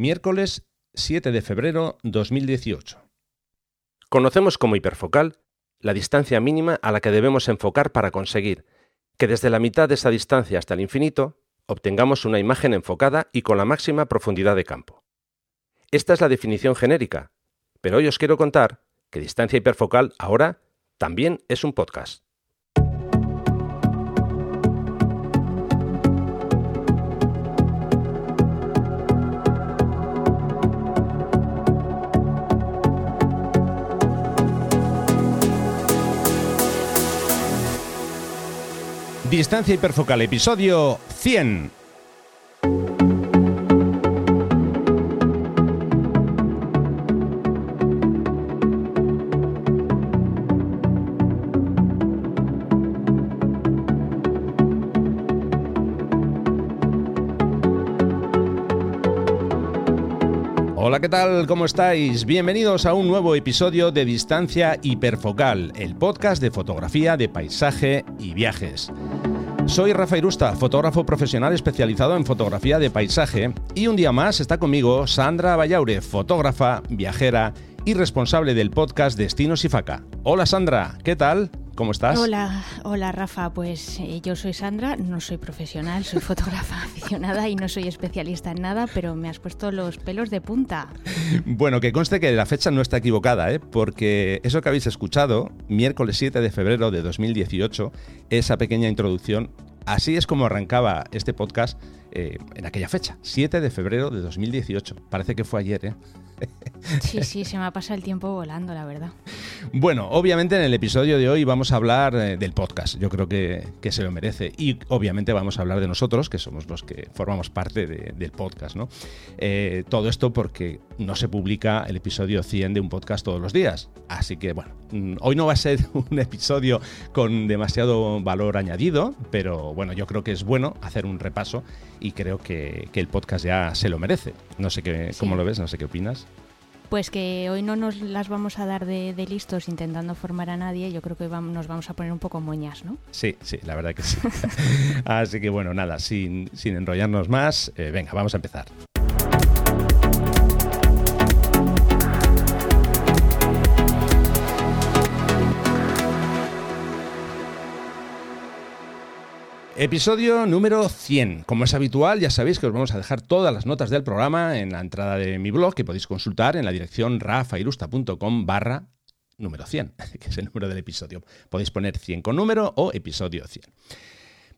Miércoles 7 de febrero 2018. Conocemos como hiperfocal la distancia mínima a la que debemos enfocar para conseguir que desde la mitad de esa distancia hasta el infinito obtengamos una imagen enfocada y con la máxima profundidad de campo. Esta es la definición genérica, pero hoy os quiero contar que distancia hiperfocal ahora también es un podcast. Distancia hiperfocal, episodio 100. Hola, ¿qué tal? ¿Cómo estáis? Bienvenidos a un nuevo episodio de Distancia Hiperfocal, el podcast de fotografía, de paisaje y viajes. Soy Rafa Irusta, fotógrafo profesional especializado en fotografía de paisaje, y un día más está conmigo Sandra Vallaure, fotógrafa, viajera y responsable del podcast Destinos y Faca. Hola Sandra, ¿qué tal? ¿Cómo estás? Hola, hola Rafa, pues eh, yo soy Sandra, no soy profesional, soy fotógrafa aficionada y no soy especialista en nada, pero me has puesto los pelos de punta. Bueno, que conste que la fecha no está equivocada, ¿eh? porque eso que habéis escuchado, miércoles 7 de febrero de 2018, esa pequeña introducción, así es como arrancaba este podcast eh, en aquella fecha, 7 de febrero de 2018. Parece que fue ayer, ¿eh? Sí, sí, se me ha pasado el tiempo volando, la verdad. Bueno, obviamente en el episodio de hoy vamos a hablar eh, del podcast. Yo creo que, se lo merece. Y obviamente vamos a hablar de nosotros, que somos los que formamos parte del podcast, ¿no? Eh, todo esto porque no se publica el episodio 100 de un podcast todos los días. Así que, bueno, mm, hoy no va a ser un episodio con demasiado valor añadido, pero bueno, yo creo que es bueno hacer un repaso y creo que, el podcast ya se lo merece. No sé qué, cómo lo ves, no sé qué opinas. Pues que hoy no nos las vamos a dar de, listos intentando formar a nadie, yo creo que nos vamos a poner un poco moñas, ¿no? Sí, sí, la verdad que sí. Así que bueno, nada, sin, enrollarnos más, eh, venga, vamos a empezar. Episodio número 100. Como es habitual, ya sabéis que os vamos a dejar todas las notas del programa en la entrada de mi blog que podéis consultar en la dirección rafairusta.com barra número 100, que es el número del episodio. Podéis poner 100 con número o episodio 100.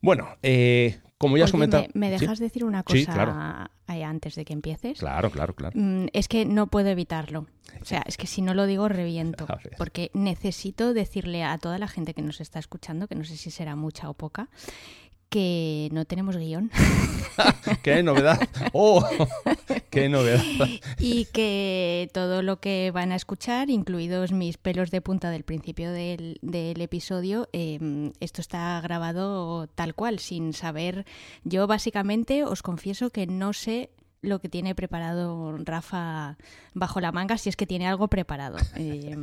Bueno, eh, como ya has comentado... ¿Me, dejas decir una cosa antes de que empieces? Claro, claro, claro. Mm, es que no puedo evitarlo. O sea, es que si no lo digo, reviento. Porque necesito decirle a toda la gente que nos está escuchando, que no sé si será mucha o poca, que no tenemos guion. ¡Qué novedad! ¡Oh! ¡Qué novedad! y que todo lo que van a escuchar, incluidos mis pelos de punta del principio del, episodio, em, esto está grabado tal cual, sin saber. Yo básicamente os confieso que no sé lo que tiene preparado Rafa bajo la manga, si es que tiene algo preparado. Eh,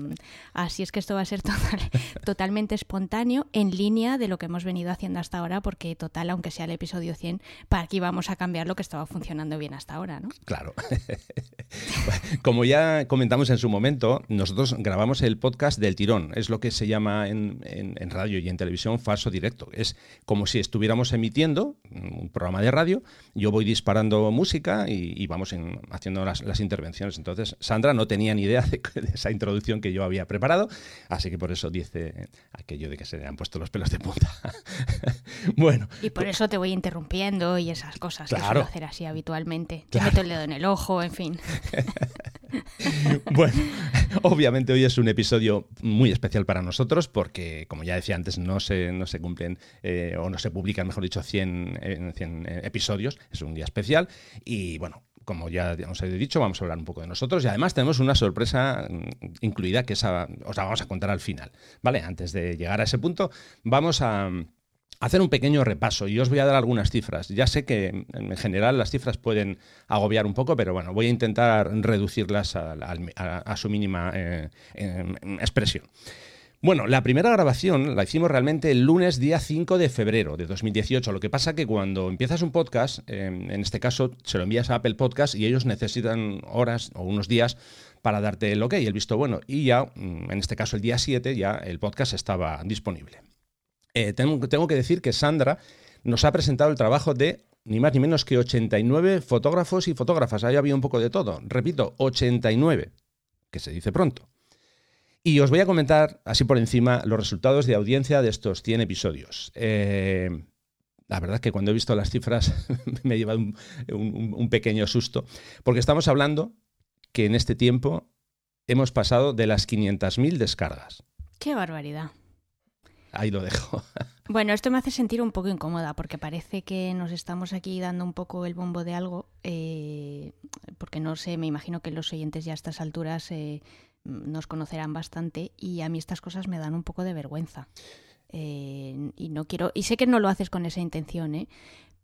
así es que esto va a ser totalmente espontáneo, en línea de lo que hemos venido haciendo hasta ahora, porque total, aunque sea el episodio 100, para aquí vamos a cambiar lo que estaba funcionando bien hasta ahora, ¿no? Claro. Como ya comentamos en su momento, nosotros grabamos el podcast del tirón. Es lo que se llama en, radio y en televisión falso directo. Es como si estuviéramos emitiendo un programa de radio, yo voy disparando música y, vamos haciendo las, intervenciones. Entonces, Sandra no tenía ni idea de, esa introducción que yo había preparado, así que por eso dice aquello de que se le han puesto los pelos de punta. bueno. Y por eso te voy interrumpiendo y esas cosas que suelo hacer así habitualmente. Te meto el dedo en el ojo, en fin. bueno, obviamente hoy es un episodio muy especial para nosotros porque, como ya decía antes, no se, no se cumplen eh, o no se publican, mejor dicho, 100, 100 eh, episodios. Es un día especial y y bueno, como ya os he dicho, vamos a hablar un poco de nosotros y además tenemos una sorpresa mm, incluida que esa os la vamos a contar al final. ¿Vale? Antes de llegar a ese punto, vamos a mm, hacer un pequeño repaso y os voy a dar algunas cifras. Ya sé que mm, en general las cifras pueden agobiar un poco, pero bueno, voy a intentar reducirlas a, su mínima eh, expresión. Bueno, la primera grabación la hicimos realmente el lunes día 5 de febrero de 2018. Lo que pasa que cuando empiezas un podcast, em, en este caso se lo envías a Apple Podcast y ellos necesitan horas o unos días para darte el ok, el visto bueno. Y ya, mm, en este caso el día 7, ya el podcast estaba disponible. Eh, tengo, tengo que decir que Sandra nos ha presentado el trabajo de ni más ni menos que 89 fotógrafos y fotógrafas. Ahí había un poco de todo. Repito, 89, que se dice pronto. Y os voy a comentar, así por encima, los resultados de audiencia de estos 100 episodios. Eh, la verdad es que cuando he visto las cifras me ha llevado un, pequeño susto, porque estamos hablando que en este tiempo hemos pasado de las 500.000 descargas. ¡Qué barbaridad! Ahí lo dejo. Bueno, esto me hace sentir un poco incómoda porque parece que nos estamos aquí dando un poco el bombo de algo, eh, porque no sé, me imagino que los oyentes ya a estas alturas eh, nos conocerán bastante y a mí estas cosas me dan un poco de vergüenza. Eh, y no quiero, y sé que no lo haces con esa intención, ¿eh?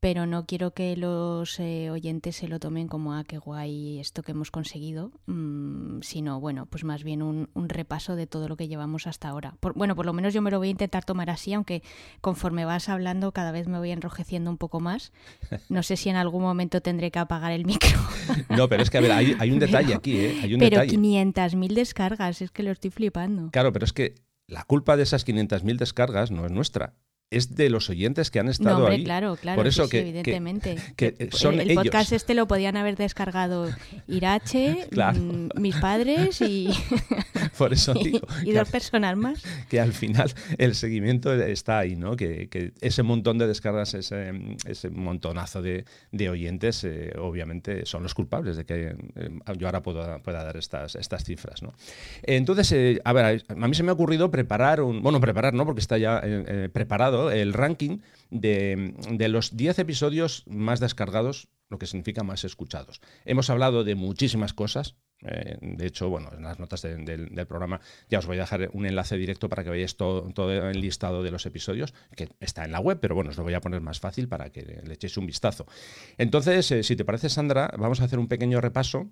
pero no quiero que los eh, oyentes se lo tomen como, ah, qué guay esto que hemos conseguido, mm, sino, bueno, pues más bien un, repaso de todo lo que llevamos hasta ahora. bueno, por lo menos yo me lo voy a intentar tomar así, aunque conforme vas hablando cada vez me voy enrojeciendo un poco más. No sé si en algún momento tendré que apagar el micro. No, pero es que, a ver, hay, un detalle aquí, ¿eh? Hay un pero 500.000 descargas, es que lo estoy flipando. Claro, pero es que la culpa de esas 500.000 descargas no es nuestra es de los oyentes que han estado no, ahí. Claro, claro, Por eso que, evidentemente. el, podcast este lo podían haber descargado Irache, mm, mis padres y, Por eso digo, y, dos personas más. Que al final el seguimiento está ahí, ¿no? Que, ese montón de descargas, ese, ese montonazo de, oyentes, eh, obviamente son los culpables de que eh, yo ahora pueda, pueda dar estas, estas cifras, ¿no? Entonces, eh, a ver, a mí se me ha ocurrido preparar un... Bueno, preparar, ¿no? Porque está ya preparado el ranking de, de los 10 episodios más descargados, lo que significa más escuchados. Hemos hablado de muchísimas cosas, eh, de hecho, bueno, en las notas del programa ya os voy a dejar un enlace directo para que veáis todo, todo, el listado de los episodios, que está en la web, pero bueno, os lo voy a poner más fácil para que le echéis un vistazo. Entonces, eh, si te parece, Sandra, vamos a hacer un pequeño repaso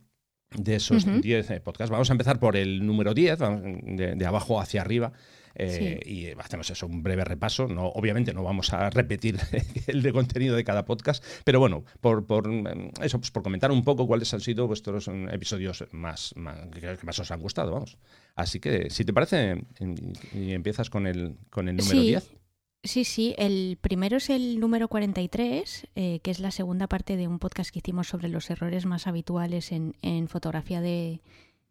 de esos 10 eh, podcasts. Vamos a empezar por el número 10, de abajo hacia arriba. Eh, y hacemos eso, un breve repaso. No, obviamente no vamos a repetir el de contenido de cada podcast, pero bueno, por, por mm, eso, pues por comentar un poco cuáles han sido vuestros mm, episodios más, que más os han gustado, vamos. Así que, si te parece, y empiezas con el, con el número 10. Sí, sí, el primero es el número 43, eh, que es la segunda parte de un podcast que hicimos sobre los errores más habituales en, en fotografía de,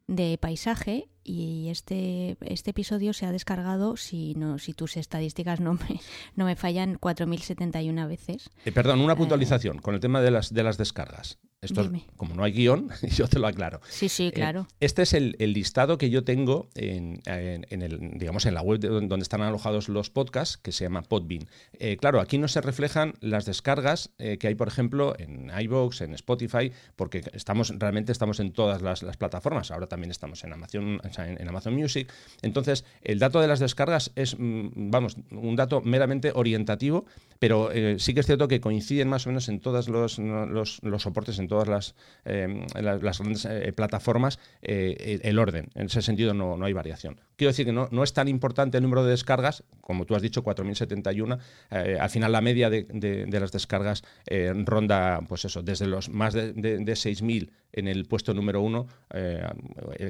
de paisaje y este, este episodio se ha descargado, si, no, si tus estadísticas no me, no me fallan, 4.071 veces. Eh, perdón, una eh, puntualización con el tema de las, de las descargas. Esto como no hay guion, yo te lo aclaro. Sí, sí, eh, claro. este es el, listado que yo tengo en, el, digamos, en la web donde están alojados los podcasts, que se llama Podbean. Eh, claro, aquí no se reflejan las descargas eh, que hay, por ejemplo, en iVoox, en Spotify, porque estamos realmente estamos en todas las, plataformas. Ahora también estamos en Amazon, en, Amazon Music. Entonces, el dato de las descargas es, mm, vamos, un dato meramente orientativo, pero sí que es cierto que coinciden más o menos en todos los, soportes, en todas las, em, grandes eh, plataformas eh, el orden. En ese sentido no, hay variación. Quiero decir que no, es tan importante el número de descargas, como tú has dicho, 4.071. Eh, al final la media de, las descargas ronda, pues eso, desde los más de, de 6.000 en el puesto número uno, eh,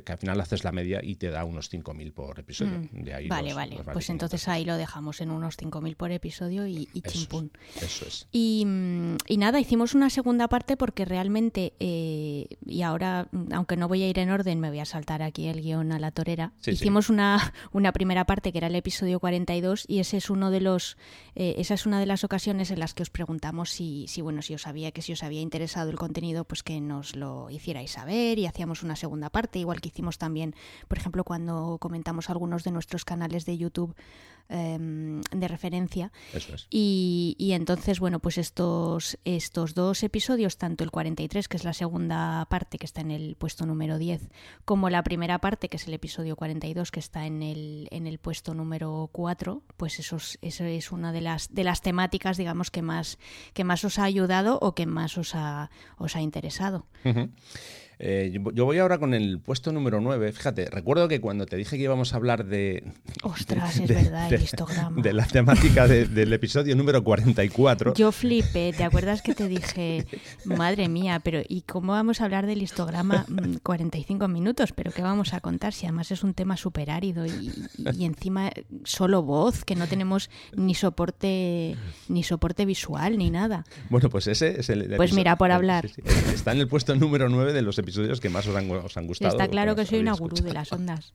que al final haces la media y te da unos 5.000 por episodio. Mm. vale, vale. pues entonces ahí lo dejamos en unos 5.000 por episodio y, y chimpún. Eso es. Y, y, nada, hicimos una segunda parte porque realmente, eh, y ahora, aunque no voy a ir en orden, me voy a saltar aquí el guion a la torera. hicimos Una, una primera parte que era el episodio 42 y ese es uno de los, eh, esa es una de las ocasiones en las que os preguntamos si, si, bueno, si os sabía que si os había interesado el contenido, pues que nos lo hicierais saber y hacíamos una segunda parte, igual que hicimos también, por ejemplo, cuando comentamos algunos de nuestros canales de YouTube em, de referencia. y, entonces, bueno, pues estos, estos dos episodios, tanto el 43, que es la segunda parte, que está en el puesto número 10, como la primera parte, que es el episodio 42, que está en el, en el puesto número 4, pues eso es, eso es una de las, de las temáticas, digamos, que más, que más os ha ayudado o que más os ha, os ha interesado. Eh, yo, voy ahora con el puesto número 9. Fíjate, recuerdo que cuando te dije que íbamos a hablar de. Ostras, es verdad, el histograma. De la temática del episodio número 44. Yo flipé, ¿te acuerdas que te dije, madre mía, pero ¿y cómo vamos a hablar del histograma 45 mm, minutos? ¿Pero qué vamos a contar si además es un tema súper árido y, y, encima solo voz, que no tenemos ni soporte, ni soporte visual ni nada? Bueno, pues ese es el. pues mira, por hablar. Está en el puesto número 9 de los episodios episodios que más os han, gustado. Está claro que soy una gurú de las ondas.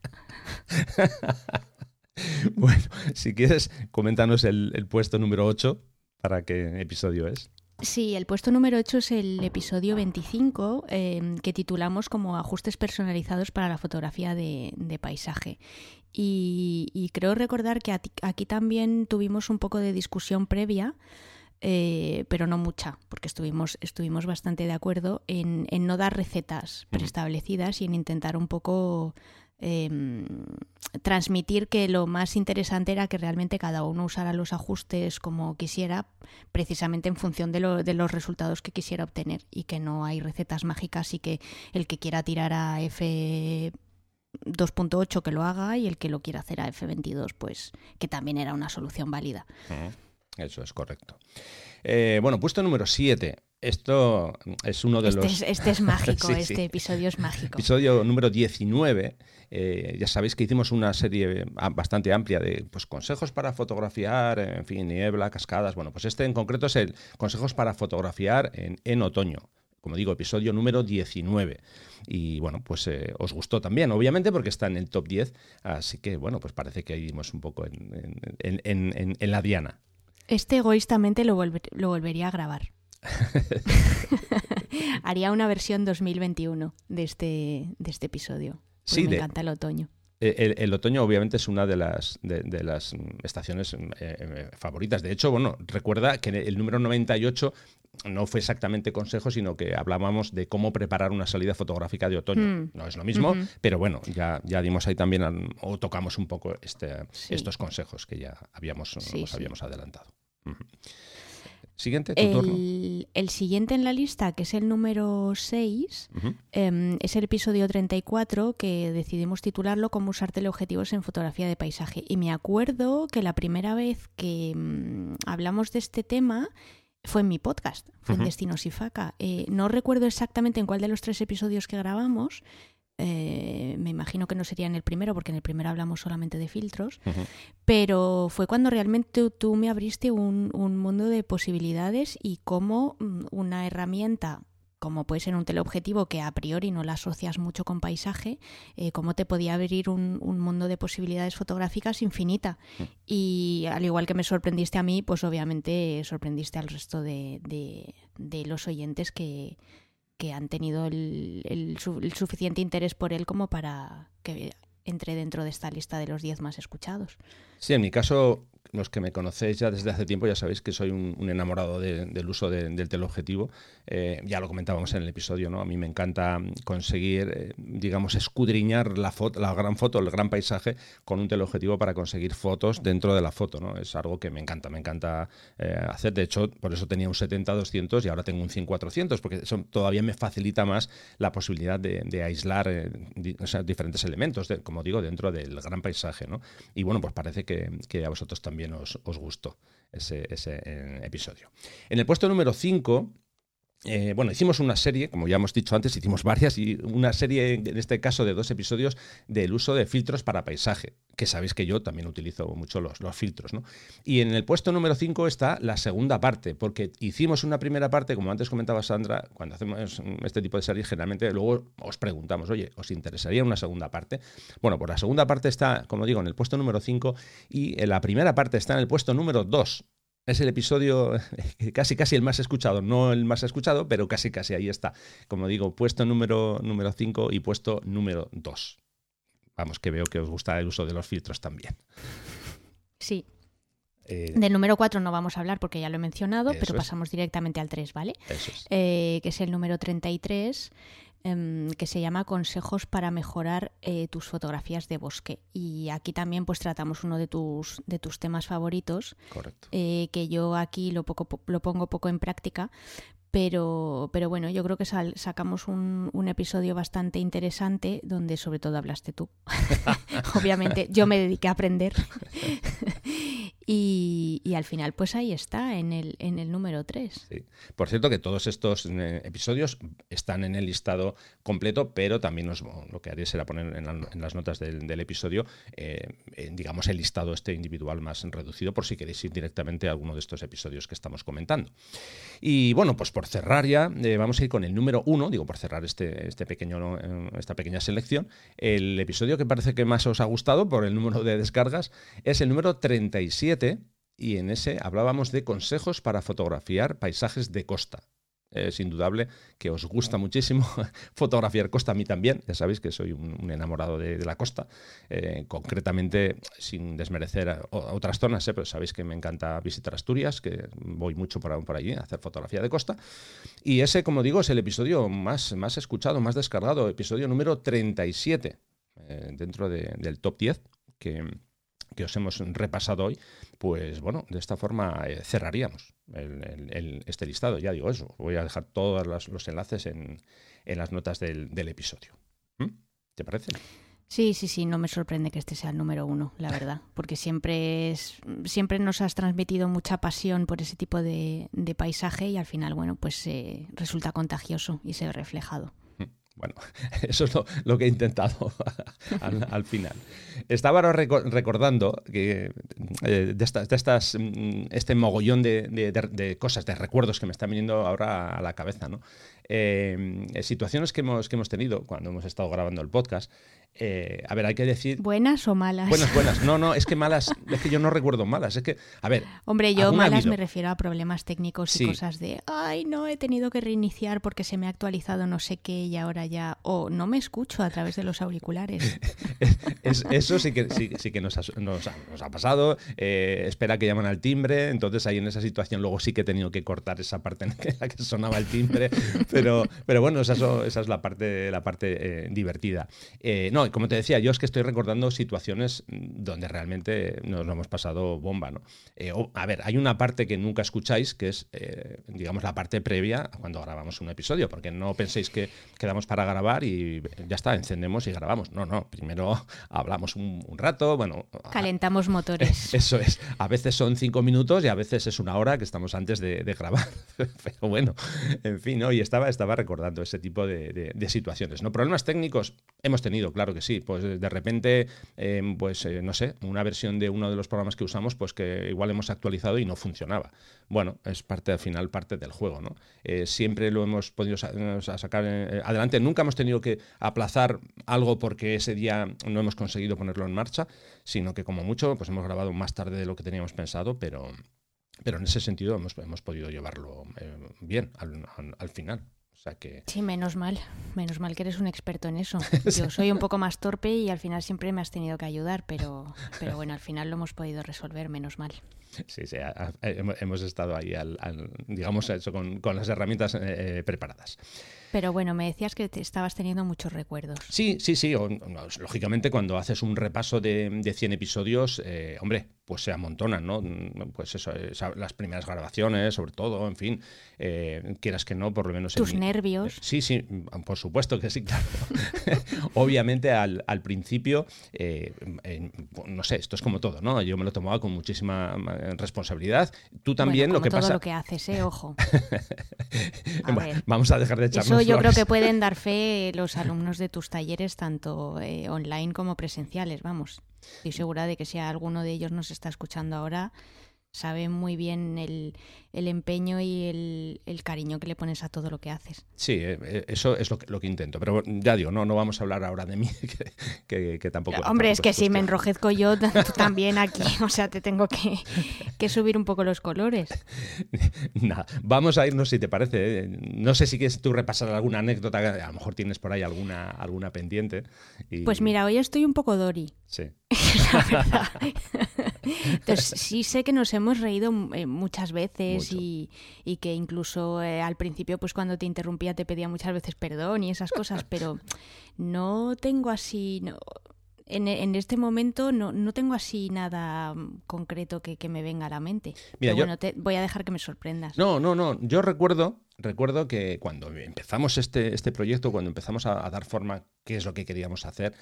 bueno, si quieres, coméntanos el, puesto número 8 para qué episodio es. Sí, el puesto número 8 es el episodio 25 em, que titulamos como Ajustes personalizados para la fotografía de, paisaje. Y, creo recordar que aquí también tuvimos un poco de discusión previa eh, pero no mucha, porque estuvimos, estuvimos bastante de acuerdo en, no dar recetas preestablecidas y en intentar un poco em, transmitir que lo más interesante era que realmente cada uno usara los ajustes como quisiera, precisamente en función de, de los resultados que quisiera obtener y que no hay recetas mágicas y que el que quiera tirar a F 2.8 que lo haga y el que lo quiera hacer a F22 pues que también era una solución válida. Eso es correcto. Eh, bueno, puesto número 7. Esto es uno de este los... Es, este es mágico, este episodio es mágico. Episodio número 19. Eh, ya sabéis que hicimos una serie bastante amplia de pues, consejos para fotografiar, en fin, niebla, cascadas. Bueno, pues este en concreto es el consejos para fotografiar en, otoño como digo, episodio número 19. Y bueno, pues eh, os gustó también, obviamente, porque está en el top 10. Así que bueno, pues parece que dimos un poco en, en la diana. Este egoístamente lo, lo volvería a grabar. Haría una versión 2021 de este, de este episodio. Sí, me encanta el otoño. Eh, el, otoño obviamente es una de las, de, las estaciones eh, eh, favoritas. De hecho, bueno, recuerda que el número 98 no fue exactamente consejo, sino que hablábamos de cómo preparar una salida fotográfica de otoño. Hmm. No es lo mismo, pero bueno, ya, ya dimos ahí también o tocamos un poco este, estos consejos que ya habíamos, nos habíamos adelantado. Siguiente, tu el, turno. El siguiente en la lista, que es el número 6, em, es el episodio 34 que decidimos titularlo como usar teleobjetivos en fotografía de paisaje. Y me acuerdo que la primera vez que mm, hablamos de este tema fue en mi podcast, fue en Destinos y Faca. Eh, no recuerdo exactamente en cuál de los tres episodios que grabamos, eh, me imagino que no sería en el primero, porque en el primero hablamos solamente de filtros, pero fue cuando realmente tú me abriste un, mundo de posibilidades y cómo mm, una herramienta como puede ser un teleobjetivo que a priori no la asocias mucho con paisaje, eh, cómo te podía abrir un, mundo de posibilidades fotográficas infinita. Y al igual que me sorprendiste a mí, pues obviamente sorprendiste al resto de los oyentes que, que han tenido el, suficiente interés por él como para que entre dentro de esta lista de los 10 más escuchados. Sí, en mi caso los que me conocéis ya desde hace tiempo ya sabéis que soy un, enamorado del uso del teleobjetivo. Eh, ya lo comentábamos en el episodio, ¿no? A mí me encanta conseguir, eh, digamos, escudriñar la foto, la gran foto, el gran paisaje con un teleobjetivo para conseguir fotos dentro de la foto, ¿no? Es algo que me encanta, me encanta eh, hacer. De hecho, por eso tenía un 70-200 y ahora tengo un 100-400, porque eso todavía me facilita más la posibilidad de, aislar diferentes elementos, como digo, dentro del gran paisaje, ¿no? Y bueno, pues parece que, que a vosotros también os, gustó ese, eh, episodio. En el puesto número 5 eh, bueno, hicimos una serie, como ya hemos dicho antes, hicimos varias, y una serie, en este caso, de dos episodios del uso de filtros para paisaje, que sabéis que yo también utilizo mucho los, filtros. ¿no? Y en el puesto número 5 está la segunda parte, porque hicimos una primera parte, como antes comentaba Sandra, cuando hacemos este tipo de series, generalmente luego os preguntamos, oye, ¿os interesaría una segunda parte? Bueno, pues la segunda parte está, como digo, en el puesto número 5 y la primera parte está en el puesto número 2 es el episodio casi casi el más escuchado, no el más escuchado, pero casi casi ahí está. Como digo, puesto número número 5 y puesto número 2. Vamos, que veo que os gusta el uso de los filtros también. Sí. Eh, Del número 4 no vamos a hablar porque ya lo he mencionado, pero pasamos directamente al 3, ¿vale? Eso es. Eh, que es el número 33 Em, que se llama Consejos para mejorar eh, tus fotografías de bosque. Y aquí también pues tratamos uno de tus, de tus temas favoritos, Correcto. Eh, que yo aquí lo, poco, lo pongo poco en práctica, Pero, pero bueno, yo creo que sacamos un, un, episodio bastante interesante donde sobre todo hablaste tú. Obviamente, yo me dediqué a aprender. Y, al final, pues ahí está, en el, en el número 3. Por cierto, que todos estos eh, episodios están en el listado completo, pero también os, lo que haré será poner en, las notas del, episodio, eh, digamos, el listado este individual más reducido, por si queréis ir directamente a alguno de estos episodios que estamos comentando. Y bueno, pues por cerrar ya, eh, vamos a ir con el número 1, digo, por cerrar este, este pequeño, esta pequeña selección. El episodio que parece que más os ha gustado por el número de descargas es el número 37 y en ese hablábamos de consejos para fotografiar paisajes de costa. Es indudable que os gusta muchísimo fotografiar costa, a mí también, ya sabéis que soy un, enamorado de, la costa, eh, concretamente sin desmerecer otras zonas, eh, pero sabéis que me encanta visitar Asturias, que voy mucho por, por allí a hacer fotografía de costa, y ese, como digo, es el episodio más, más escuchado, más descargado, episodio número 37, eh, dentro del top 10, que que os hemos repasado hoy, pues bueno, de esta forma eh, cerraríamos este listado. Ya digo eso, voy a dejar todos los, enlaces en, las notas del, episodio. ¿Mm? ¿Te parece? Sí, sí, sí, no me sorprende que este sea el número uno, la verdad, porque siempre es, siempre nos has transmitido mucha pasión por ese tipo de, paisaje y al final, bueno, pues eh, resulta contagioso y se ve reflejado. Bueno, eso es lo, que he intentado al, final. Estaba ahora recordando que eh, de, estas, mm, este mogollón de, cosas, de recuerdos que me están viniendo ahora a la cabeza, ¿no? Eh, situaciones que hemos, que hemos tenido cuando hemos estado grabando el podcast eh, a ver, hay que decir. ¿Buenas o malas? Buenas, buenas. No, no, es que malas, es que yo no recuerdo malas. Es que, a ver. Hombre, yo malas me refiero a problemas técnicos y cosas de, ay, no, he tenido que reiniciar porque se me ha actualizado no sé qué y ahora ya. O no me escucho a través de los auriculares. eso sí que, sí, que nos, ha, pasado. Eh, espera que llaman al timbre. Entonces, ahí en esa situación, luego sí que he tenido que cortar esa parte en la que sonaba el timbre. Pero, pero bueno, esa, esa es la parte, la parte eh, divertida. no, como te decía, yo es que estoy recordando situaciones donde realmente nos lo hemos pasado bomba, ¿no? Eh, a ver, hay una parte que nunca escucháis, que es, eh, digamos, la parte previa a cuando grabamos un episodio, porque no penséis que quedamos para grabar y ya está, encendemos y grabamos. No, no, primero hablamos un, rato, bueno... Calentamos motores. Eso es. A veces son cinco minutos y a veces es una hora que estamos antes de, grabar. Pero bueno, en fin, ¿no? Y estaba, estaba recordando ese tipo de, de situaciones, ¿no? Problemas técnicos hemos tenido, claro que sí, pues de repente, em, pues eh, no sé, una versión de uno de los programas que usamos, pues que igual hemos actualizado y no funcionaba. Bueno, es parte al final, parte del juego, ¿no? Eh, siempre lo hemos podido sacar eh, adelante, nunca hemos tenido que aplazar algo porque ese día no hemos conseguido ponerlo en marcha, sino que como mucho, pues hemos grabado más tarde de lo que teníamos pensado, pero, pero en ese sentido hemos, hemos podido llevarlo bien al final que... Sí, menos mal. Menos mal que eres un experto en eso. Yo soy un poco más torpe y al final siempre me has tenido que ayudar, pero, pero bueno, al final lo hemos podido resolver, menos mal. Sí, sí, hemos estado ahí, al, digamos, eso, con, con las herramientas eh, preparadas. Pero bueno, me decías que te estabas teniendo muchos recuerdos. Sí, sí, sí. lógicamente, cuando haces un repaso de, de 100 episodios, eh, hombre, pues se amontonan, ¿no? Pues eso, las primeras grabaciones, sobre todo, en fin, eh, quieras que no, por lo menos... Tus nervios. sí, sí, por supuesto que sí, claro. Obviamente al, al principio, eh, no sé, esto es como todo, ¿no? Yo me lo tomaba con muchísima responsabilidad. Tú también lo que todo pasa... lo que haces, ¿eh? Ojo. vamos a dejar de echarnos Eso yo creo que pueden dar fe los alumnos de tus talleres, tanto eh, online como presenciales, vamos. Estoy segura de que si alguno de ellos nos está escuchando ahora, sabe muy bien el, empeño y el, cariño que le pones a todo lo que haces. Sí, eh, eh, eso es lo que, lo que intento. Pero ya digo, no, no vamos a hablar ahora de mí, que, tampoco... Hombre, es que si me enrojezco yo también aquí, o sea, te tengo que, subir un poco los colores. Nada, vamos a irnos si te parece. ¿eh? No sé si quieres tú repasar alguna anécdota, a lo mejor tienes por ahí alguna, alguna pendiente. Pues mira, hoy estoy un poco Dori. Sí. Entonces, sí sé que nos hemos reído muchas veces y, que incluso eh, al principio, pues cuando te interrumpía te pedía muchas veces perdón y esas cosas, pero no tengo así... en, este momento no, no, tengo así nada concreto que, me venga a la mente. Pero bueno, te, voy a dejar que me sorprendas. No, no, no. Yo recuerdo recuerdo que cuando empezamos este, este proyecto, cuando empezamos a, dar forma, qué es lo que queríamos hacer,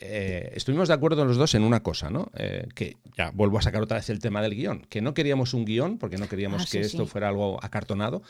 eh, estuvimos de acuerdo los dos en una cosa, ¿no? Eh, que ya vuelvo a sacar otra vez el tema del guion, que no queríamos un guion, porque no queríamos Ah, que sí, esto sí. fuera algo acartonado,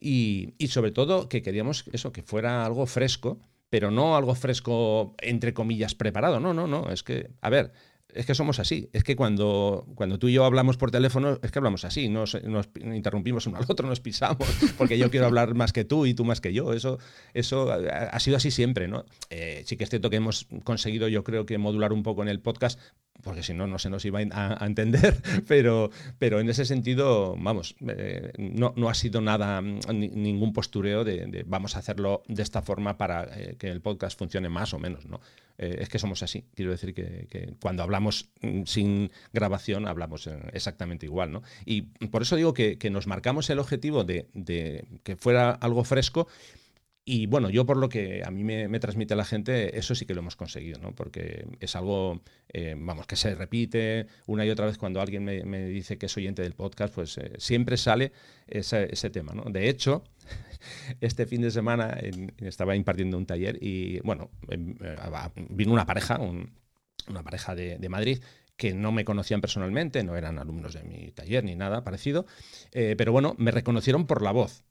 y, y sobre todo que queríamos eso, que fuera algo fresco, pero no algo fresco, entre comillas, preparado. No, no, no. Es que, a ver, es que somos así. Es que cuando, cuando tú y yo hablamos por teléfono, es que hablamos así. Nos, interrumpimos uno al otro, nos pisamos, porque yo quiero hablar más que tú y tú más que yo. Eso, eso ha, ha sido así siempre, ¿no? Eh, sí que es cierto que hemos conseguido, yo creo que modular un poco en el podcast, porque si no, no se nos iba a, entender, pero, pero en ese sentido, vamos, eh, no, no ha sido nada, ni- ningún postureo de, vamos a hacerlo de esta forma para eh, que el podcast funcione más o menos, ¿no? Eh, es que somos así. Quiero decir que, cuando hablamos mm, sin grabación, hablamos exactamente igual, ¿no? Y por eso digo que, que nos marcamos el objetivo de que fuera algo fresco y bueno, yo por lo que a mí me, transmite la gente, eso sí que lo hemos conseguido, ¿no? Porque es algo, eh, vamos, que se repite una y otra vez cuando alguien me, dice que es oyente del podcast, pues eh, siempre sale ese, tema, ¿no? De hecho, este fin de semana estaba impartiendo un taller y, bueno, eh, vino una pareja, un- una pareja de, Madrid que no me conocían personalmente, no eran alumnos de mi taller ni nada parecido, pero bueno, me reconocieron por la voz.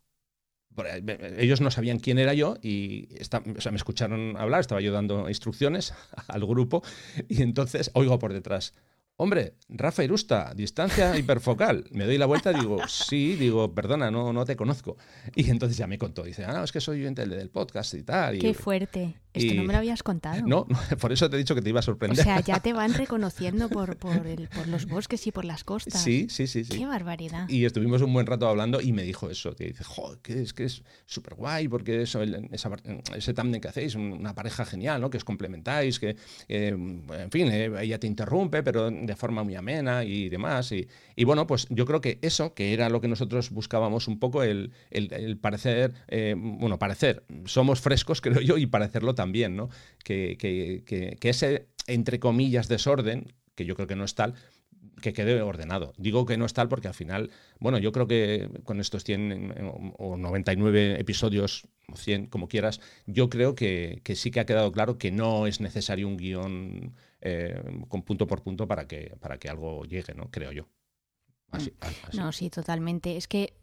Ellos no sabían quién era yo y esta- o sea, me escucharon hablar, estaba yo dando instrucciones al grupo y entonces oigo por detrás, hombre, Rafa Irusta, distancia hiperfocal. Me doy la vuelta y digo, sí, digo, perdona, no, no te conozco. Y entonces ya me contó, dice, ah, es que soy oyente del, del podcast y tal. y- Qué fuerte. Esto y- no me lo habías contado. no, no, por eso te he dicho que te iba a O sorprender. sea, ya te van reconociendo por, por, el- por los bosques y por las costas. sí, sí, sí, sí. Qué barbaridad. Y estuvimos un buen rato hablando y me dijo eso, que dice, joder, que es que es súper guay, porque eso, el- esa par- ese tándem que hacéis, una pareja genial, ¿no? Que os complementáis, que, eh, en fin, eh, ella te interrumpe, pero de forma muy amena y demás. Y, y bueno, pues yo creo que eso, que era lo que nosotros buscábamos un poco, el, el- parecer, eh, bueno, parecer, somos frescos, creo yo, y parecerlo también, ¿no? Que, que- que- ese, entre comillas, desorden, que yo creo que no es tal, que quede ordenado. Digo que no es tal porque al final, bueno, yo creo que con estos 100 eh, o 99 episodios, o 100, como quieras, yo creo que, que sí que ha quedado claro que no es necesario un guion eh, con punto por punto para que, para que algo llegue, ¿no? Creo yo. Así, así. No, sí, totalmente. Es que,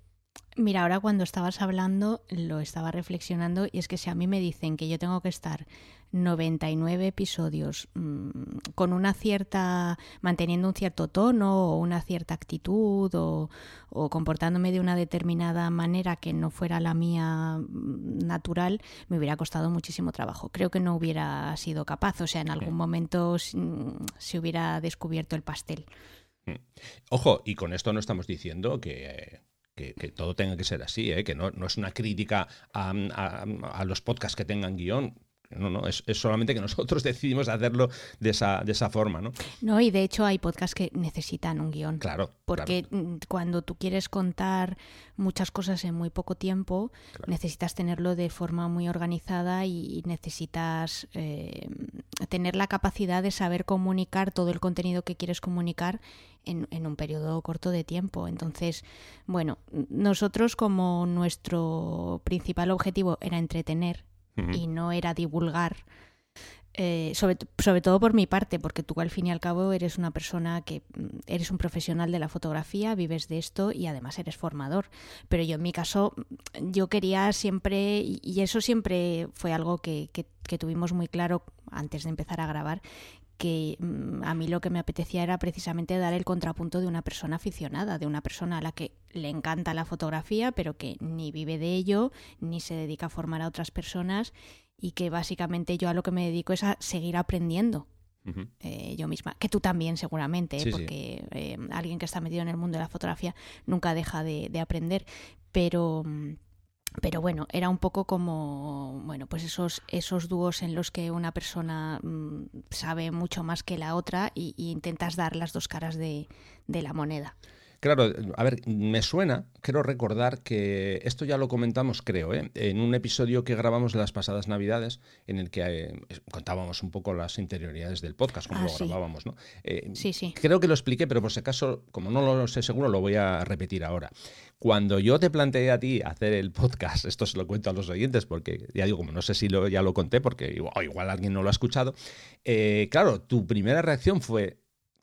mira, ahora cuando estabas hablando, lo estaba reflexionando y es que si a mí me dicen que yo tengo que estar 99 episodios mmm, con una cierta, manteniendo un cierto tono o una cierta actitud o, o, comportándome de una determinada manera que no fuera la mía mm, natural, me hubiera costado muchísimo trabajo. Creo que no hubiera sido capaz, o sea, en algún momento mm, se hubiera descubierto el pastel. Ojo, y con esto no estamos diciendo que, que, que todo tenga que ser así, ¿eh? que no, no, es una crítica a, a, a, los podcasts que tengan guion. No, no, es, es, solamente que nosotros decidimos hacerlo de esa, de esa forma, ¿no? No, y de hecho hay podcasts que necesitan un guion. Claro. Porque claro. cuando tú quieres contar muchas cosas en muy poco tiempo, claro. necesitas tenerlo de forma muy organizada y necesitas eh, tener la capacidad de saber comunicar todo el contenido que quieres comunicar en, en, un periodo corto de tiempo. Entonces, bueno, nosotros como nuestro principal objetivo era entretener y no era divulgar. Eh, sobre, sobre, todo por mi parte, porque tú al fin y al cabo eres una persona que mm, eres un profesional de la fotografía, vives de esto y además eres formador. Pero yo en mi caso, yo quería siempre, y eso siempre fue algo que, que, que tuvimos muy claro antes de empezar a grabar, que mm, a mí lo que me apetecía era precisamente dar el contrapunto de una persona aficionada, de una persona a la que le encanta la fotografía, pero que ni vive de ello, ni se dedica a formar a otras personas y que básicamente yo a lo que me dedico es a seguir aprendiendo. Uh -huh. eh, yo misma, que tú también seguramente, sí, porque sí. Eh, alguien que está metido en el mundo de la fotografía nunca deja de, de aprender, pero pero bueno, era un poco como, bueno, pues esos, esos dúos en los que una persona mmm, sabe mucho más que la otra y, y, intentas dar las dos caras de, de, la moneda. Claro, a ver, me suena, quiero recordar que esto ya lo comentamos, creo, ¿eh? en un episodio que grabamos las pasadas Navidades, en el que eh, contábamos un poco las interioridades del podcast, como Ah, lo sí. grabábamos, ¿no? Eh, Sí, sí. Creo que lo expliqué, pero por si acaso, como no lo sé seguro, lo voy a repetir ahora. Cuando yo te planteé a ti hacer el podcast, esto se lo cuento a los oyentes, porque ya digo, como no sé si lo, ya lo conté, porque igual, o igual alguien no lo ha escuchado. eh, claro, tu primera reacción fue,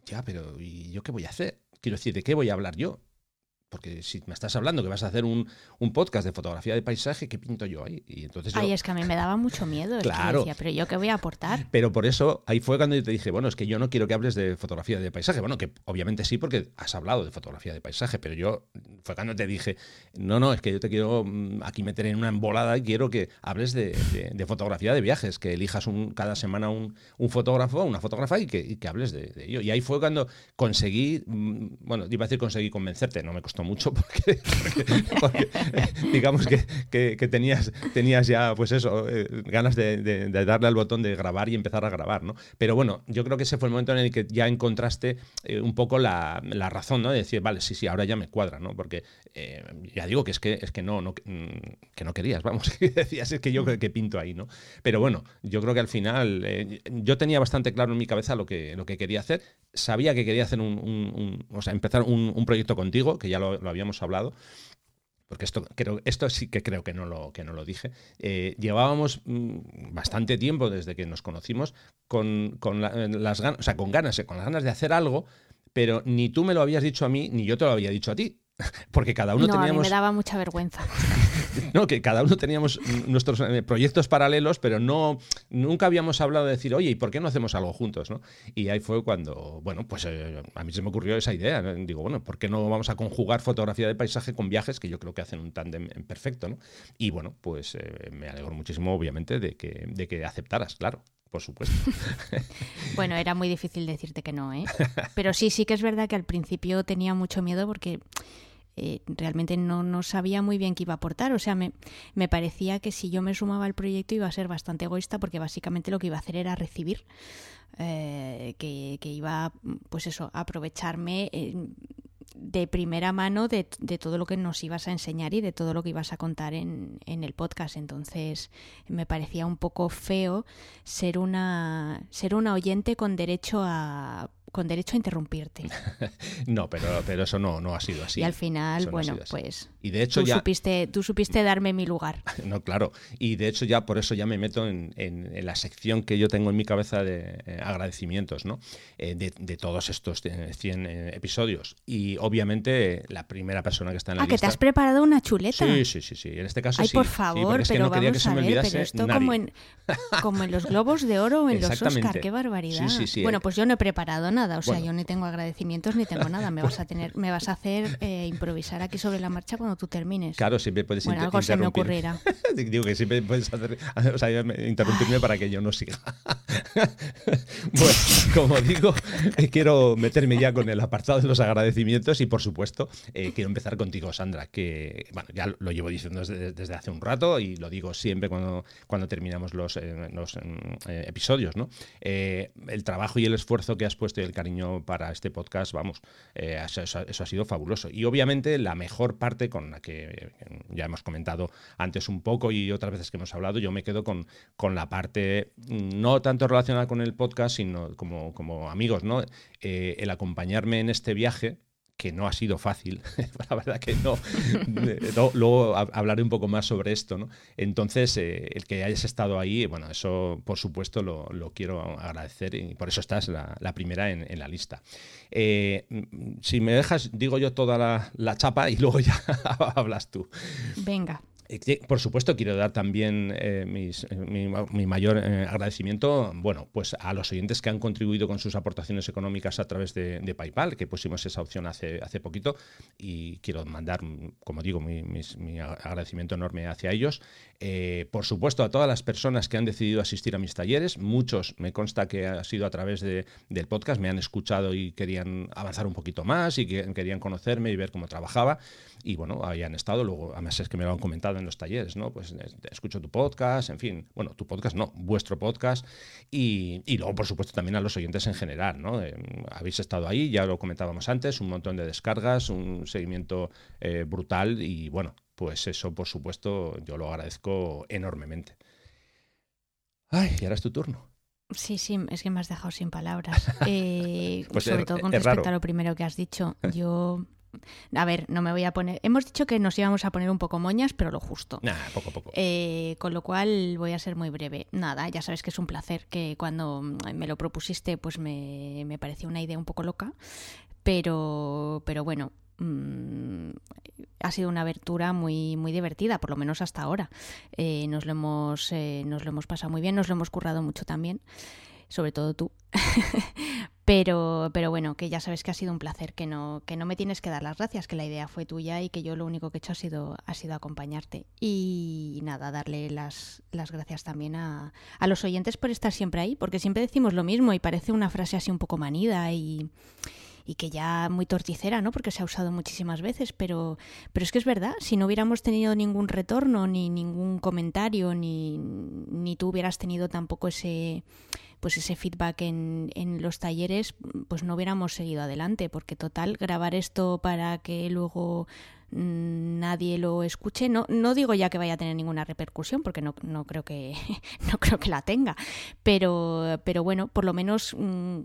ya, pero ¿y yo qué voy a hacer? Quiero decir, ¿de qué voy a hablar yo? Porque si me estás hablando que vas a hacer un, un podcast de fotografía de paisaje, ¿qué pinto yo ahí? Y entonces yo, Ay, es que a mí me daba mucho miedo. Claro. decía, pero yo qué voy a aportar. Pero por eso, ahí fue cuando yo te dije, bueno, es que yo no quiero que hables de fotografía de paisaje. Bueno, que obviamente sí, porque has hablado de fotografía de paisaje, pero yo fue cuando te dije, no, no, es que yo te quiero mm, aquí meter en una embolada y quiero que hables de, de- de fotografía de viajes, que elijas un, cada semana un, un fotógrafo, una fotógrafa y que, y que hables de, de ello. Y ahí fue cuando conseguí, mm, bueno, iba a decir conseguí convencerte, no me costó mucho porque, porque- porque, digamos que, que- que tenías, tenías ya, pues eso, eh, ganas de, de- de darle al botón de grabar y empezar a grabar, ¿no? Pero bueno, yo creo que ese fue el momento en el que ya encontraste eh, un poco la, la razón, ¿no? De decir, vale, sí, sí, ahora ya me cuadra, ¿no? Porque eh, ya digo que es que, es que no, no, mm, que no querías, vamos, que decías, es que yo que pinto ahí, ¿no? Pero bueno, yo creo que al final yo tenía bastante claro en mi cabeza lo que, lo que quería hacer. Sabía que quería hacer un, o sea, empezar un, proyecto contigo, que ya lo, habíamos hablado. Porque esto, creo, esto sí que creo que no lo, que no lo dije. Eh, llevábamos mm, bastante tiempo desde que nos conocimos con, con la- las ganas, o sea, con ganas, eh, con las ganas de hacer algo, pero ni tú me lo habías dicho a mí, ni yo te lo había dicho a ti. Porque cada uno no, a mí teníamos me daba mucha vergüenza. no, que cada uno teníamos nuestros eh, proyectos paralelos, pero no nunca habíamos hablado de decir, oye, ¿y por qué no hacemos algo juntos? ¿no? Y ahí fue cuando, bueno, pues eh, a mí se me ocurrió esa idea. ¿no? Digo, bueno, ¿por qué no vamos a conjugar fotografía de paisaje con viajes, que yo creo que hacen un tándem perfecto? ¿no? Y bueno, pues eh, me alegro muchísimo, obviamente, de que, de que aceptaras, claro. Por supuesto. Bueno, era muy difícil decirte que no, ¿eh? Pero sí, sí que es verdad que al principio tenía mucho miedo porque eh, realmente no, no sabía muy bien qué iba a aportar. O sea, me, me parecía que si yo me sumaba al proyecto iba a ser bastante egoísta porque básicamente lo que iba a hacer era recibir. eh, que, que iba, pues eso, a aprovecharme eh, de primera mano de, de todo lo que nos ibas a enseñar y de todo lo que ibas a contar en, en el podcast. Entonces me parecía un poco feo ser una, ser una oyente con derecho a con derecho a interrumpirte. No, pero, pero eso no, no ha sido así. y al final, Eso no bueno, así. pues Y de hecho tú, ya... supiste, tú supiste darme mi lugar. No, claro. Y de hecho ya por eso ya me meto en, en- en la sección que yo tengo en mi cabeza de eh, agradecimientos, ¿no? Eh, de, de todos estos eh, 100 eh, episodios. Y obviamente eh, la primera persona que está en la Ah, que lista... te has preparado una chuleta. Sí, sí, sí, sí. En este caso Ay, sí. por Sí, favor, porque es que pero no quería vamos que se me olvidase pero esto nadie. como en, como en los globos de oro o en los. Oscar, qué barbaridad. Sí, sí, sí. Bueno, pues yo no he preparado nada, o sea, Bueno. yo ni tengo agradecimientos ni tengo nada. Me vas a tener, me vas a hacer eh, improvisar aquí sobre la marcha cuando tú termines. Claro, siempre puedes Bueno, algo se me ocurrirá. Digo que siempre puedes hacer, o sea, interrumpirme para que yo no siga. bueno, como digo, eh, quiero meterme ya con el apartado de los agradecimientos y, por supuesto, eh, quiero empezar contigo, Sandra, que bueno, ya lo llevo diciendo desde, desde hace un rato y lo digo siempre cuando, cuando terminamos los, eh, los, eh, episodios, ¿no? Eh, el trabajo y el esfuerzo que has puesto y el cariño para este podcast, vamos, eh, eso, ha sido fabuloso. Y obviamente la mejor parte con la que eh, ya hemos comentado antes un poco y otras veces que hemos hablado, yo me quedo con, con la parte mm, no tanto relacionada con el podcast, sino como, como amigos, ¿no? Eh, el acompañarme en este viaje que no ha sido fácil, la verdad que no. Luego hab- hablaré un poco más sobre esto, ¿no? Entonces, eh, el que hayas estado ahí, bueno, eso por supuesto lo, quiero agradecer y por eso estás la, primera en, en la lista. Eh, mm, si me dejas, digo yo toda la, la chapa y luego ya hablas tú. Venga. Eh, Por supuesto, quiero dar también eh, mis- eh, mi, mayor agradecimiento, bueno, pues a los oyentes que han contribuido con sus aportaciones económicas a través de, PayPal, que pusimos esa opción hace, hace poquito, y quiero mandar, como digo, mi, agradecimiento enorme hacia ellos. Por supuesto, a todas las personas que han decidido asistir a mis talleres, muchos me consta que ha sido a través de- del podcast, me han escuchado y querían avanzar un poquito más y que querían conocerme y ver cómo trabajaba. Y bueno, habían estado, luego, además es que me lo han comentado en los talleres, ¿no? Pues eh, escucho tu podcast, en fin, bueno, tu podcast no, vuestro podcast y, luego, por supuesto, también a los oyentes en general, ¿no? Eh, habéis estado ahí, ya lo comentábamos antes, un montón de descargas, un seguimiento eh, brutal y bueno, pues eso, por supuesto, yo lo agradezco enormemente. Ay, y ahora es tu turno. Sí, sí, es que me has dejado sin palabras. Pues sobre todo con respecto a lo primero que has dicho. Yo a ver, no me voy a poner. Hemos dicho que nos íbamos a poner un poco moñas, pero lo justo. Nah, poco a poco. Eh, con lo cual voy a ser muy breve. Nada, ya sabes que es un placer que cuando me lo propusiste, pues me, me pareció una idea un poco loca. Pero, pero bueno, mm, ha sido una abertura muy, muy divertida, por lo menos hasta ahora. Eh, nos, lo hemos, eh, nos lo hemos pasado muy bien, nos lo hemos currado mucho también sobre todo tú. pero, pero bueno, que ya sabes que ha sido un placer, que no, que no me tienes que dar las gracias, que la idea fue tuya y que yo lo único que he hecho ha sido, ha sido acompañarte. Y nada, darle las, las gracias también a, a los oyentes por estar siempre ahí, porque siempre decimos lo mismo y parece una frase así un poco manida y y que ya muy torticera, ¿no? Porque se ha usado muchísimas veces, pero, pero es que es verdad, si no hubiéramos tenido ningún retorno, ni ningún comentario, ni, ni tú hubieras tenido tampoco ese, pues ese feedback en, en los talleres, pues no hubiéramos seguido adelante, porque total, grabar esto para que luego mm, nadie lo escuche. No, no digo ya que vaya a tener ninguna repercusión, porque no, no creo que no creo que la tenga. Pero, pero bueno, por lo menos mm,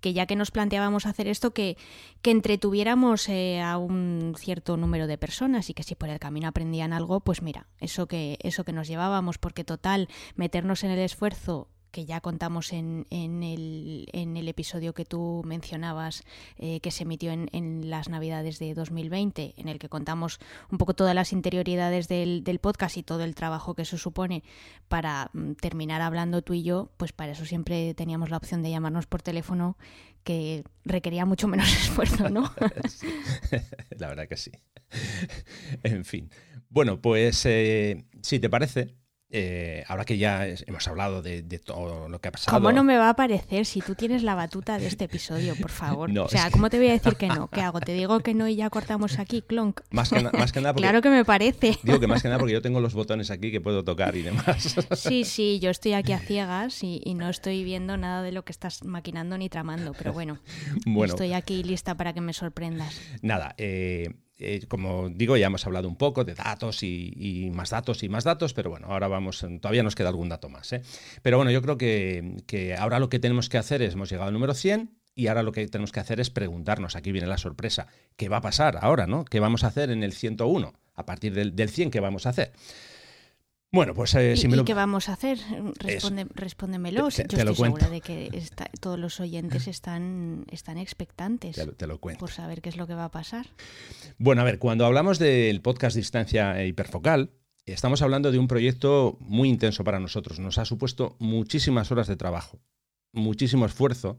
que ya que nos planteábamos hacer esto, que, que entretuviéramos eh, a un cierto número de personas y que si por el camino aprendían algo, pues mira, eso que, eso que nos llevábamos, porque total, meternos en el esfuerzo que ya contamos en, en, el, en, el, episodio que tú mencionabas, eh, que se emitió en, en, las Navidades de 2020, en el que contamos un poco todas las interioridades del, del podcast y todo el trabajo que eso supone para mm, terminar hablando tú y yo, pues para eso siempre teníamos la opción de llamarnos por teléfono, que requería mucho menos esfuerzo, ¿no? la verdad que sí. en fin. Bueno, pues eh, si te parece, eh, ahora que ya hemos hablado de, todo lo que ha pasado. ¿Cómo no me va a parecer si tú tienes la batuta de este episodio, por favor? o sea, ¿cómo te voy a decir que no? ¿Qué hago? ¿Te digo que no y ya cortamos aquí, clonk? Más que, más que nada porque, Claro que me parece. Digo que más que nada porque yo tengo los botones aquí que puedo tocar y demás. Sí, sí, yo estoy aquí a ciegas y, no estoy viendo nada de lo que estás maquinando ni tramando, pero bueno, bueno estoy aquí lista para que me sorprendas. Nada, eh eh, como digo, ya hemos hablado un poco de datos y, más datos y más datos, pero bueno, ahora vamos, todavía nos queda algún dato más. ¿eh? Pero bueno, yo creo que, ahora lo que tenemos que hacer es, hemos llegado al número 100 y ahora lo que tenemos que hacer es preguntarnos, aquí viene la sorpresa, ¿qué va a pasar ahora? ¿no? ¿Qué vamos a hacer en el 101? A partir del, del 100, ¿qué vamos a hacer? Bueno, pues eh, si me lo... qué vamos a hacer? Responde, respóndemelo. Yo estoy segura de que todos los oyentes están, están expectantes te lo, cuento. por saber qué es lo que va a pasar. Bueno, a ver, cuando hablamos del podcast Distancia Hiperfocal, estamos hablando de un proyecto muy intenso para nosotros. Nos ha supuesto muchísimas horas de trabajo, muchísimo esfuerzo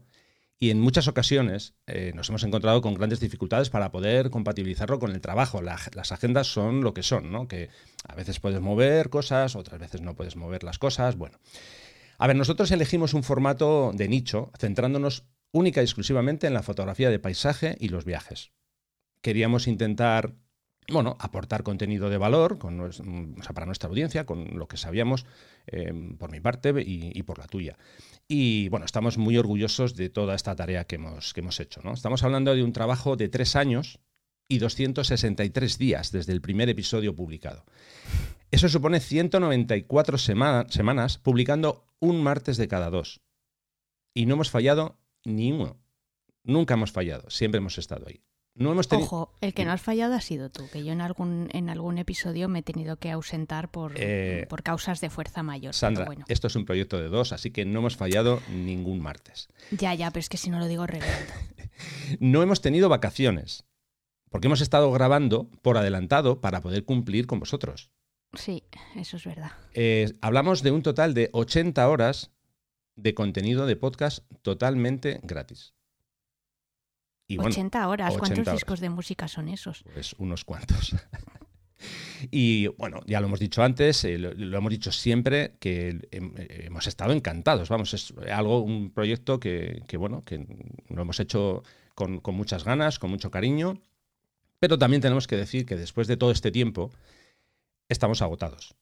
y en muchas ocasiones eh, nos hemos encontrado con grandes dificultades para poder compatibilizarlo con el trabajo. las agendas son lo que son, ¿no? Que a veces puedes mover cosas, otras veces no puedes mover las cosas. Bueno. A ver, nosotros elegimos un formato de nicho, centrándonos única y exclusivamente en la fotografía de paisaje y los viajes. Queríamos intentar bueno, aportar contenido de valor con, para nuestra audiencia, con lo que sabíamos eh, por mi parte y, por la tuya. Y bueno, estamos muy orgullosos de toda esta tarea que hemos, que hemos hecho. ¿no? Estamos hablando de un trabajo de tres años y 263 días desde el primer episodio publicado. Eso supone 194 semanas publicando un martes de cada dos. Y no hemos fallado ni uno. Nunca hemos fallado, siempre hemos estado ahí. No hemos Ojo, el que no has fallado ha sido tú, que yo en algún, en algún episodio me he tenido que ausentar por, eh, por causas de fuerza mayor. Sandra, esto es un proyecto de dos, así que no hemos fallado ningún martes. Ya, ya, pero es que si no lo digo reviento. no hemos tenido vacaciones, porque hemos estado grabando por adelantado para poder cumplir con vosotros. Sí, eso es verdad. Eh, hablamos de un total de 80 horas de contenido de podcast totalmente gratis. 80 horas. ¿Cuántos discos de música son esos? Pues unos cuantos. y bueno, ya lo hemos dicho antes, eh, lo, hemos dicho siempre, que eh, hemos estado encantados. Vamos, es algo, un proyecto que, bueno, que lo hemos hecho con, muchas ganas, con mucho cariño. Pero también tenemos que decir que después de todo este tiempo, estamos agotados.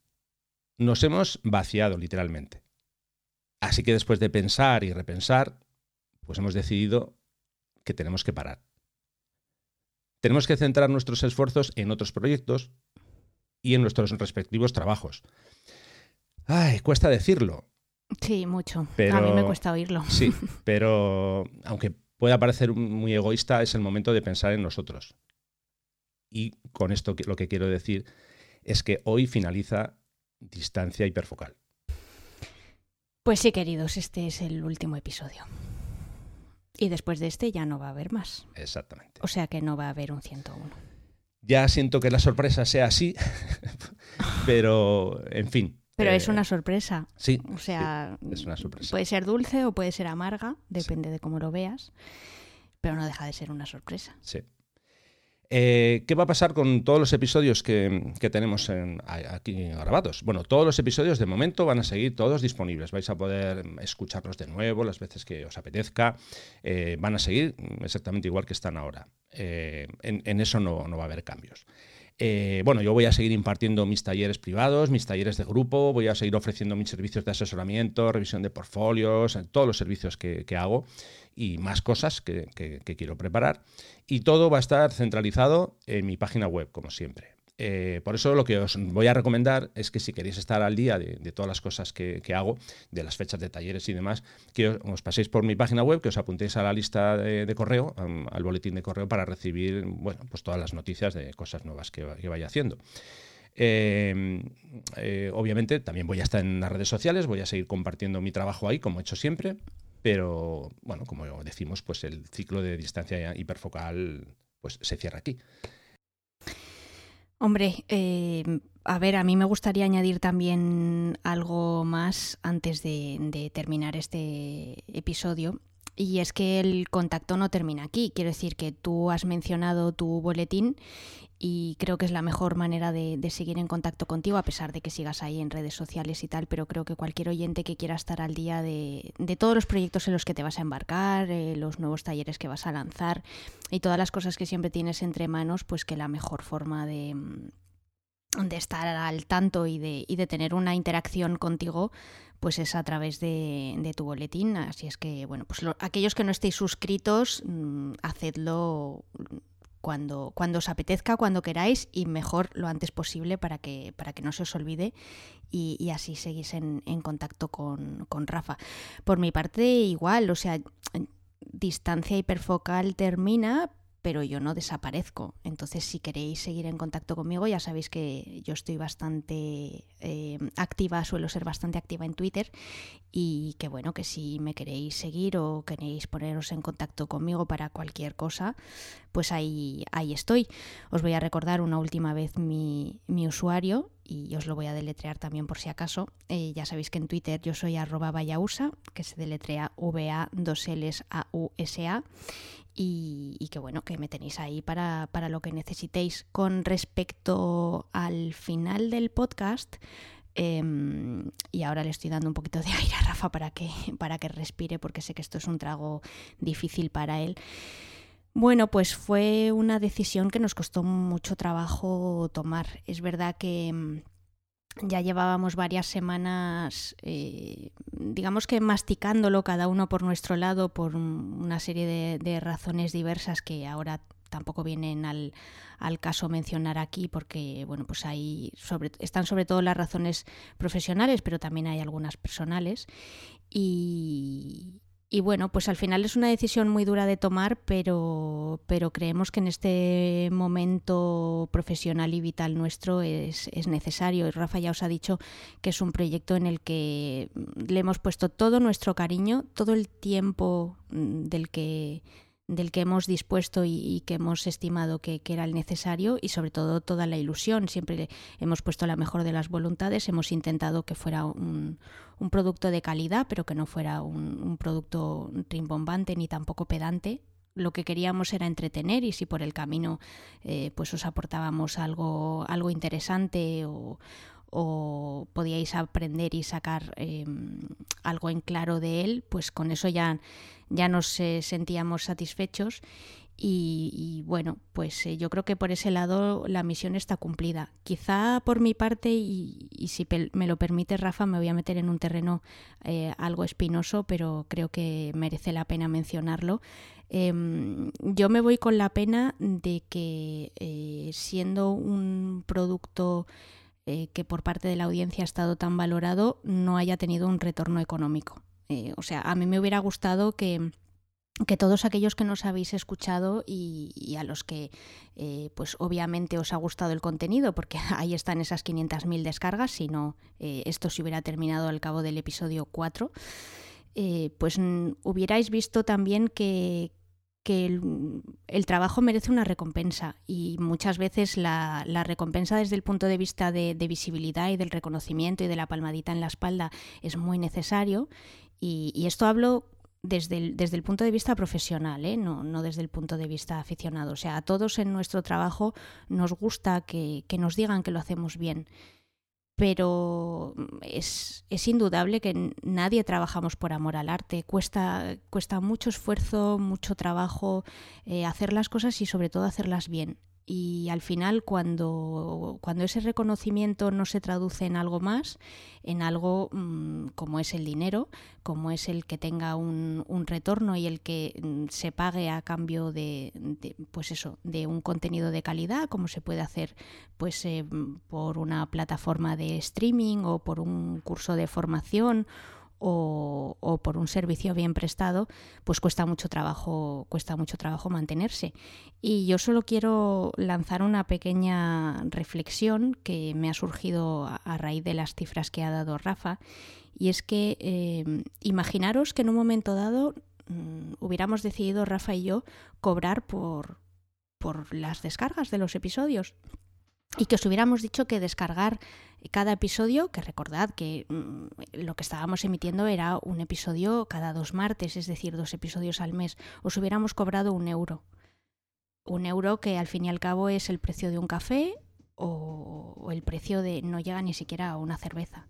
Nos hemos vaciado literalmente. Así que después de pensar y repensar, pues hemos decidido que tenemos que parar. Tenemos que centrar nuestros esfuerzos en otros proyectos y en nuestros respectivos trabajos. Ay, cuesta decirlo. Sí, mucho. a mí me cuesta oírlo. Sí, pero aunque pueda parecer muy egoísta, es el momento de pensar en nosotros. Y con esto lo que quiero decir es que hoy finaliza distancia hiperfocal. Pues sí, queridos, este es el último episodio. Y después de este ya no va a haber más. Exactamente. O sea que no va a haber un 101. Ya siento que la sorpresa sea así, pero en fin. Pero es eh, una sorpresa. Sí. O sea, es una sorpresa. puede ser dulce o puede ser amarga, depende de cómo lo veas, pero no deja de ser una sorpresa. Sí. Eh, ¿Qué va a pasar con todos los episodios que, tenemos aquí grabados? Bueno, todos los episodios de momento van a seguir todos disponibles. Vais a poder escucharlos de nuevo las veces que os apetezca. Eh, van a seguir exactamente igual que están ahora. Eh, en, eso no, va a haber cambios. Bueno, yo voy a seguir impartiendo mis talleres privados, mis talleres de grupo, voy a seguir ofreciendo mis servicios de asesoramiento, revisión de portfolios, todos los servicios que hago y más cosas que, quiero preparar. Y todo va a estar centralizado en mi página web, como siempre. Eh, por eso lo que os voy a recomendar es que si queréis estar al día de, todas las cosas que, hago, de las fechas de talleres y demás, que os, paséis por mi página web, que os apuntéis a la lista de, correo, al boletín de correo para recibir bueno, pues todas las noticias de cosas nuevas que, vaya haciendo. Eh, eh, obviamente también voy a estar en las redes sociales, voy a seguir compartiendo mi trabajo ahí, como he hecho siempre. Pero, bueno, como decimos, pues el ciclo de distancia hiperfocal pues se cierra aquí. Hombre, eh, a ver, a mí me gustaría añadir también algo más antes de terminar este episodio. Y es que el contacto no termina aquí. Quiero decir que tú has mencionado tu boletín y creo que es la mejor manera de, seguir en contacto contigo, a pesar de que sigas ahí en redes sociales y tal, pero creo que cualquier oyente que quiera estar al día de, todos los proyectos en los que te vas a embarcar, eh, los nuevos talleres que vas a lanzar y todas las cosas que siempre tienes entre manos, pues que la mejor forma de, de estar al tanto y de, y de tener una interacción contigo pues es a través de, tu boletín. Así es que, bueno, pues aquellos que no estéis suscritos, mm, hacedlo cuando, cuando os apetezca, cuando queráis y mejor lo antes posible para que, para que no se os olvide y, así seguís en, contacto con, con, Rafa. Por mi parte, igual, o sea, distancia hiperfocal termina, pero yo no desaparezco. Entonces, si queréis seguir en contacto conmigo, ya sabéis que yo estoy bastante eh, activa, suelo ser bastante activa en Twitter y que bueno, que si me queréis seguir o queréis poneros en contacto conmigo para cualquier cosa, pues ahí, ahí estoy. Os voy a recordar una última vez mi, usuario y os lo voy a deletrear también por si acaso. Eh, ya sabéis que en Twitter yo soy arroba vayausa, que se deletrea V-A-2-Ls-A-U-S-A y, que bueno, que me tenéis ahí para, lo que necesitéis. Con respecto al final del podcast, em, y ahora le estoy dando un poquito de aire a Rafa para que, para que respire, porque sé que esto es un trago difícil para él. Bueno, pues fue una decisión que nos costó mucho trabajo tomar. Es verdad que em, ya llevábamos varias semanas, eh, digamos que masticándolo cada uno por nuestro lado por una serie de, razones diversas que ahora tampoco vienen al, caso mencionar aquí porque bueno pues hay sobre, están sobre todo las razones profesionales pero también hay algunas personales. Y, y bueno, pues al final es una decisión muy dura de tomar, pero, pero creemos que en este momento profesional y vital nuestro es, es necesario. Y Rafa ya os ha dicho que es un proyecto en el que le hemos puesto todo nuestro cariño, todo el tiempo mm, del que del que hemos dispuesto y, que hemos estimado que, era el necesario y sobre todo toda la ilusión. Siempre hemos puesto la mejor de las voluntades, hemos intentado que fuera un, producto de calidad, pero que no fuera un, producto rimbombante ni tampoco pedante. Lo que queríamos era entretener y si por el camino eh, pues os aportábamos algo, algo interesante o podíais aprender y sacar em, algo en claro de él, pues con eso ya, ya nos eh, sentíamos satisfechos. Y, bueno, pues eh, yo creo que por ese lado la misión está cumplida. Quizá por mi parte, y, si me lo permite Rafa, me voy a meter en un terreno eh, algo espinoso, pero creo que merece la pena mencionarlo. Em, yo me voy con la pena de que siendo un producto que por parte de la audiencia ha estado tan valorado, no haya tenido un retorno económico. o sea, a mí me hubiera gustado que que todos aquellos que nos habéis escuchado y, a los que eh, pues obviamente os ha gustado el contenido porque ahí están esas 500.000 descargas si no eh, esto se hubiera terminado al cabo del episodio 4 eh, pues hubierais visto también que, el, trabajo merece una recompensa y muchas veces la, recompensa desde el punto de vista de, visibilidad y del reconocimiento y de la palmadita en la espalda es muy necesario y, esto hablo desde el, desde el punto de vista profesional, ¿eh? no, no, desde el punto de vista aficionado. O sea, a todos en nuestro trabajo nos gusta que, nos digan que lo hacemos bien, pero es, es, indudable que nadie trabajamos por amor al arte. Cuesta, cuesta mucho esfuerzo, mucho trabajo eh, hacer las cosas y sobre todo hacerlas bien y al final cuando, cuando ese reconocimiento no se traduce en algo más, en algo mm, como es el dinero, como es el que tenga un, un retorno y el que mm, se pague a cambio de, pues eso, de un contenido de calidad, como se puede hacer pues eh, por una plataforma de streaming o por un curso de formación o, por un servicio bien prestado, pues cuesta mucho trabajo, cuesta mucho trabajo mantenerse. Y yo solo quiero lanzar una pequeña reflexión que me ha surgido a, raíz de las cifras que ha dado Rafa, y es que eh, imaginaros que en un momento dado mm, hubiéramos decidido Rafa y yo cobrar por, por las descargas de los episodios y que os hubiéramos dicho que descargar cada episodio, que recordad que mm, lo que estábamos emitiendo era un episodio cada dos martes, es decir, dos episodios al mes, os hubiéramos cobrado un euro. Un euro que al fin y al cabo es el precio de un café o, el precio de no llega ni siquiera a una cerveza.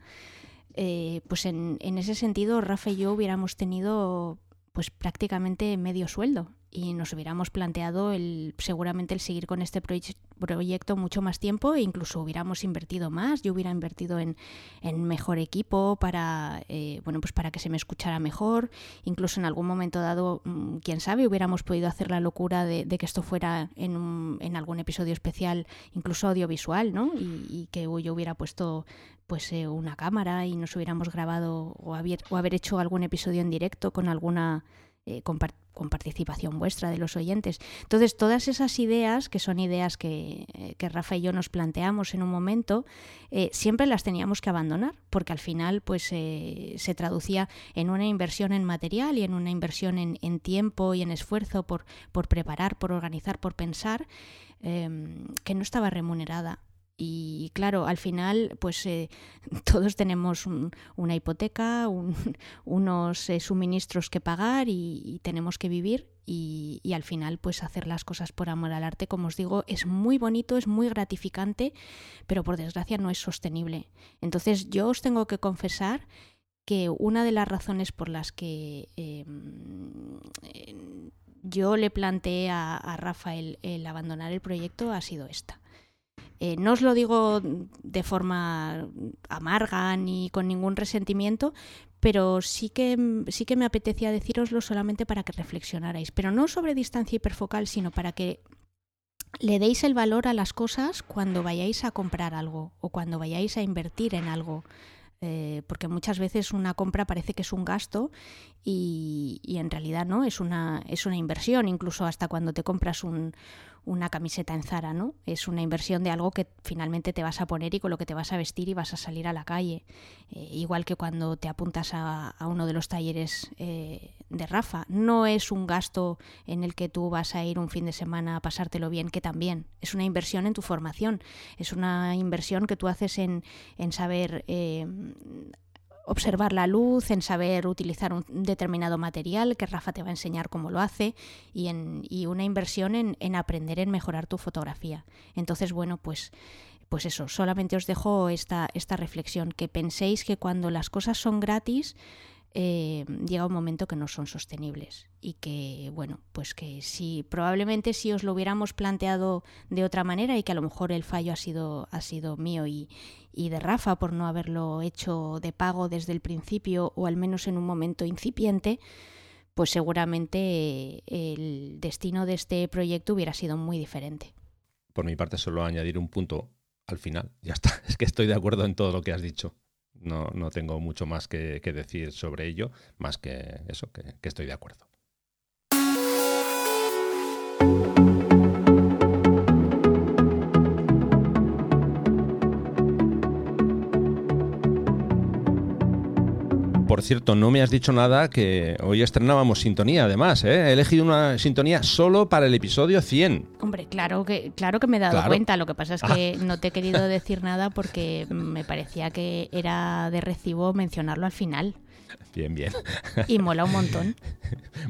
Eh, pues en, en ese sentido, Rafa y yo hubiéramos tenido pues prácticamente medio sueldo y nos hubiéramos planteado el, seguramente el seguir con este proyecto mucho más tiempo e incluso hubiéramos invertido más, yo hubiera invertido en, en mejor equipo para, eh, bueno, pues para que se me escuchara mejor, incluso en algún momento dado, mm, quién sabe, hubiéramos podido hacer la locura de, que esto fuera en, un, en algún episodio especial, incluso audiovisual, ¿no? Y, que yo hubiera puesto pues eh, una cámara y nos hubiéramos grabado o haber, o haber hecho algún episodio en directo con alguna eh, con, participación vuestra de los oyentes. Entonces, todas esas ideas, que son ideas que, eh, Rafa y yo nos planteamos en un momento, eh, siempre las teníamos que abandonar, porque al final pues se traducía en una inversión en material y en una inversión en, tiempo y en esfuerzo por, por preparar, por organizar, por pensar, em, que no estaba remunerada. Y claro, al final, pues eh, todos tenemos una hipoteca, unos eh, suministros que pagar y, tenemos que vivir. Y, al final, pues hacer las cosas por amor al arte, como os digo, es muy bonito, es muy gratificante, pero por desgracia no es sostenible. Entonces, yo os tengo que confesar que una de las razones por las que em, yo le planteé a, a Rafael el abandonar el proyecto ha sido esta eh, no os lo digo de forma amarga ni con ningún resentimiento, pero sí que, sí que me apetecía deciroslo solamente para que reflexionarais, pero no sobre distancia hiperfocal, sino para que le deis el valor a las cosas cuando vayáis a comprar algo o cuando vayáis a invertir en algo. Eh, porque muchas veces una compra parece que es un gasto y, y, en realidad no, es una, es una inversión, incluso hasta cuando te compras un, una camiseta en Zara, ¿no? Es una inversión de algo que finalmente te vas a poner y con lo que te vas a vestir y vas a salir a la calle. Eh, igual que cuando te apuntas a, uno de los talleres eh, de Rafa. No es un gasto en el que tú vas a ir un fin de semana a pasártelo bien, que también es una inversión en tu formación. Es una inversión que tú haces en, en saber eh, observar la luz, en saber utilizar un determinado material, que Rafa te va a enseñar cómo lo hace, y, en, y una inversión en, en, aprender en mejorar tu fotografía. Entonces, bueno, pues, pues eso, solamente os dejo esta, esta reflexión, que penséis que cuando las cosas son gratis, eh, llega un momento que no son sostenibles y que, bueno, pues que si probablemente si os lo hubiéramos planteado de otra manera y que a lo mejor el fallo ha sido, ha sido mío y, y de Rafa por no haberlo hecho de pago desde el principio o al menos en un momento incipiente, pues seguramente el destino de este proyecto hubiera sido muy diferente. Por mi parte, solo añadir un punto al final. Ya está. Es que estoy de acuerdo en todo lo que has dicho. No, no tengo mucho más que, decir sobre ello, más que eso, que estoy de acuerdo. Por cierto, no me has dicho nada que hoy estrenábamos sintonía, además. ¿eh? He elegido una sintonía solo para el episodio 100. Hombre, claro que, claro que me he dado claro. cuenta. Lo que pasa es que ah. no te he querido decir nada porque me parecía que era de recibo mencionarlo al final. Bien, bien. Y mola un montón.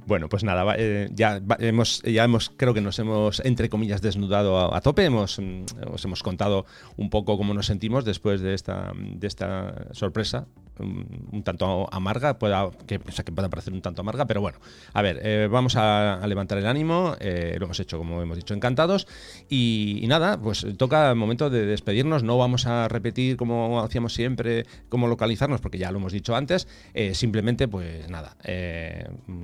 Bueno, pues nada, eh, ya hemos, ya hemos, creo que nos hemos, entre comillas, desnudado a, a tope. Hemos, mm, os hemos contado un poco cómo nos sentimos después de esta, de esta sorpresa un, un, tanto amarga, pueda, que, o sea, que pueda parecer un tanto amarga, pero bueno, a ver, eh, vamos a, levantar el ánimo, eh, lo hemos hecho, como hemos dicho, encantados, y, nada, pues toca el momento de despedirnos, no vamos a repetir como hacíamos siempre, cómo localizarnos, porque ya lo hemos dicho antes, eh, simplemente, pues nada,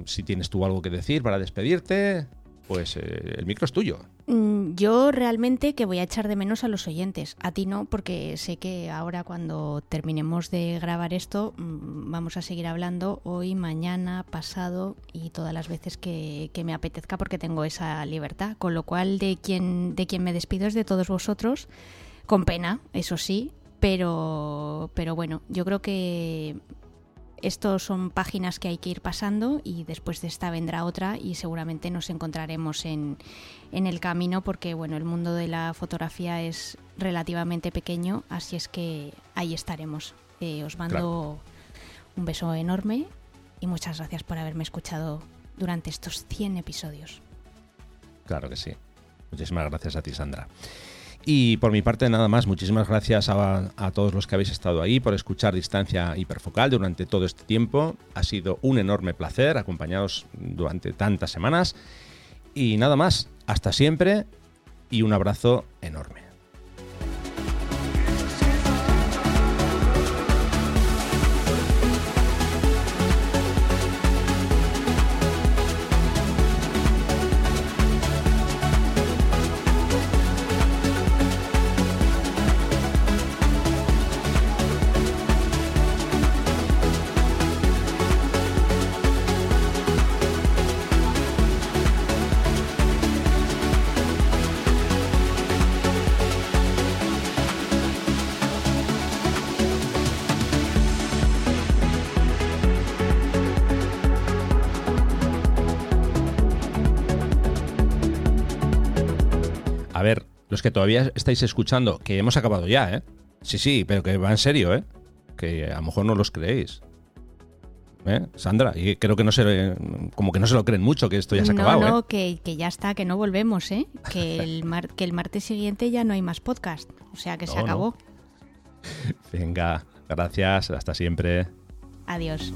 si tienes tú algo que decir para despedirte, pues eh, el micro es tuyo. Mm, yo realmente que voy a echar de menos a los oyentes. A ti no, porque sé que ahora cuando terminemos de grabar esto mm, vamos a seguir hablando hoy, mañana, pasado y todas las veces que, que, me apetezca porque tengo esa libertad. Con lo cual de quien, de quien me despido es de todos vosotros, con pena, eso sí. Pero, pero bueno, yo creo que estos son páginas que hay que ir pasando y después de esta vendrá otra y seguramente nos encontraremos en, en el camino porque bueno, el mundo de la fotografía es relativamente pequeño, así es que ahí estaremos. Eh, os mando claro. un beso enorme y muchas gracias por haberme escuchado durante estos 100 episodios. Claro que sí. Muchísimas gracias a ti, Sandra. Y por mi parte, nada más, muchísimas gracias a, todos los que habéis estado ahí por escuchar Distancia Hiperfocal durante todo este tiempo. Ha sido un enorme placer acompañados durante tantas semanas. Y nada más, hasta siempre y un abrazo enorme. Que todavía estáis escuchando, que hemos acabado ya, ¿eh? Sí, sí, pero que va en serio, ¿eh? Que a lo mejor no los creéis. ¿Eh? Sandra, y creo que no se, como que no se lo creen mucho que esto ya se ha no, acabado. No, ¿eh? que, que, ya está, que no volvemos, ¿eh? Que el, mar, que el martes siguiente ya no hay más podcast. O sea que no, se acabó. No. Venga, gracias, hasta siempre. Adiós.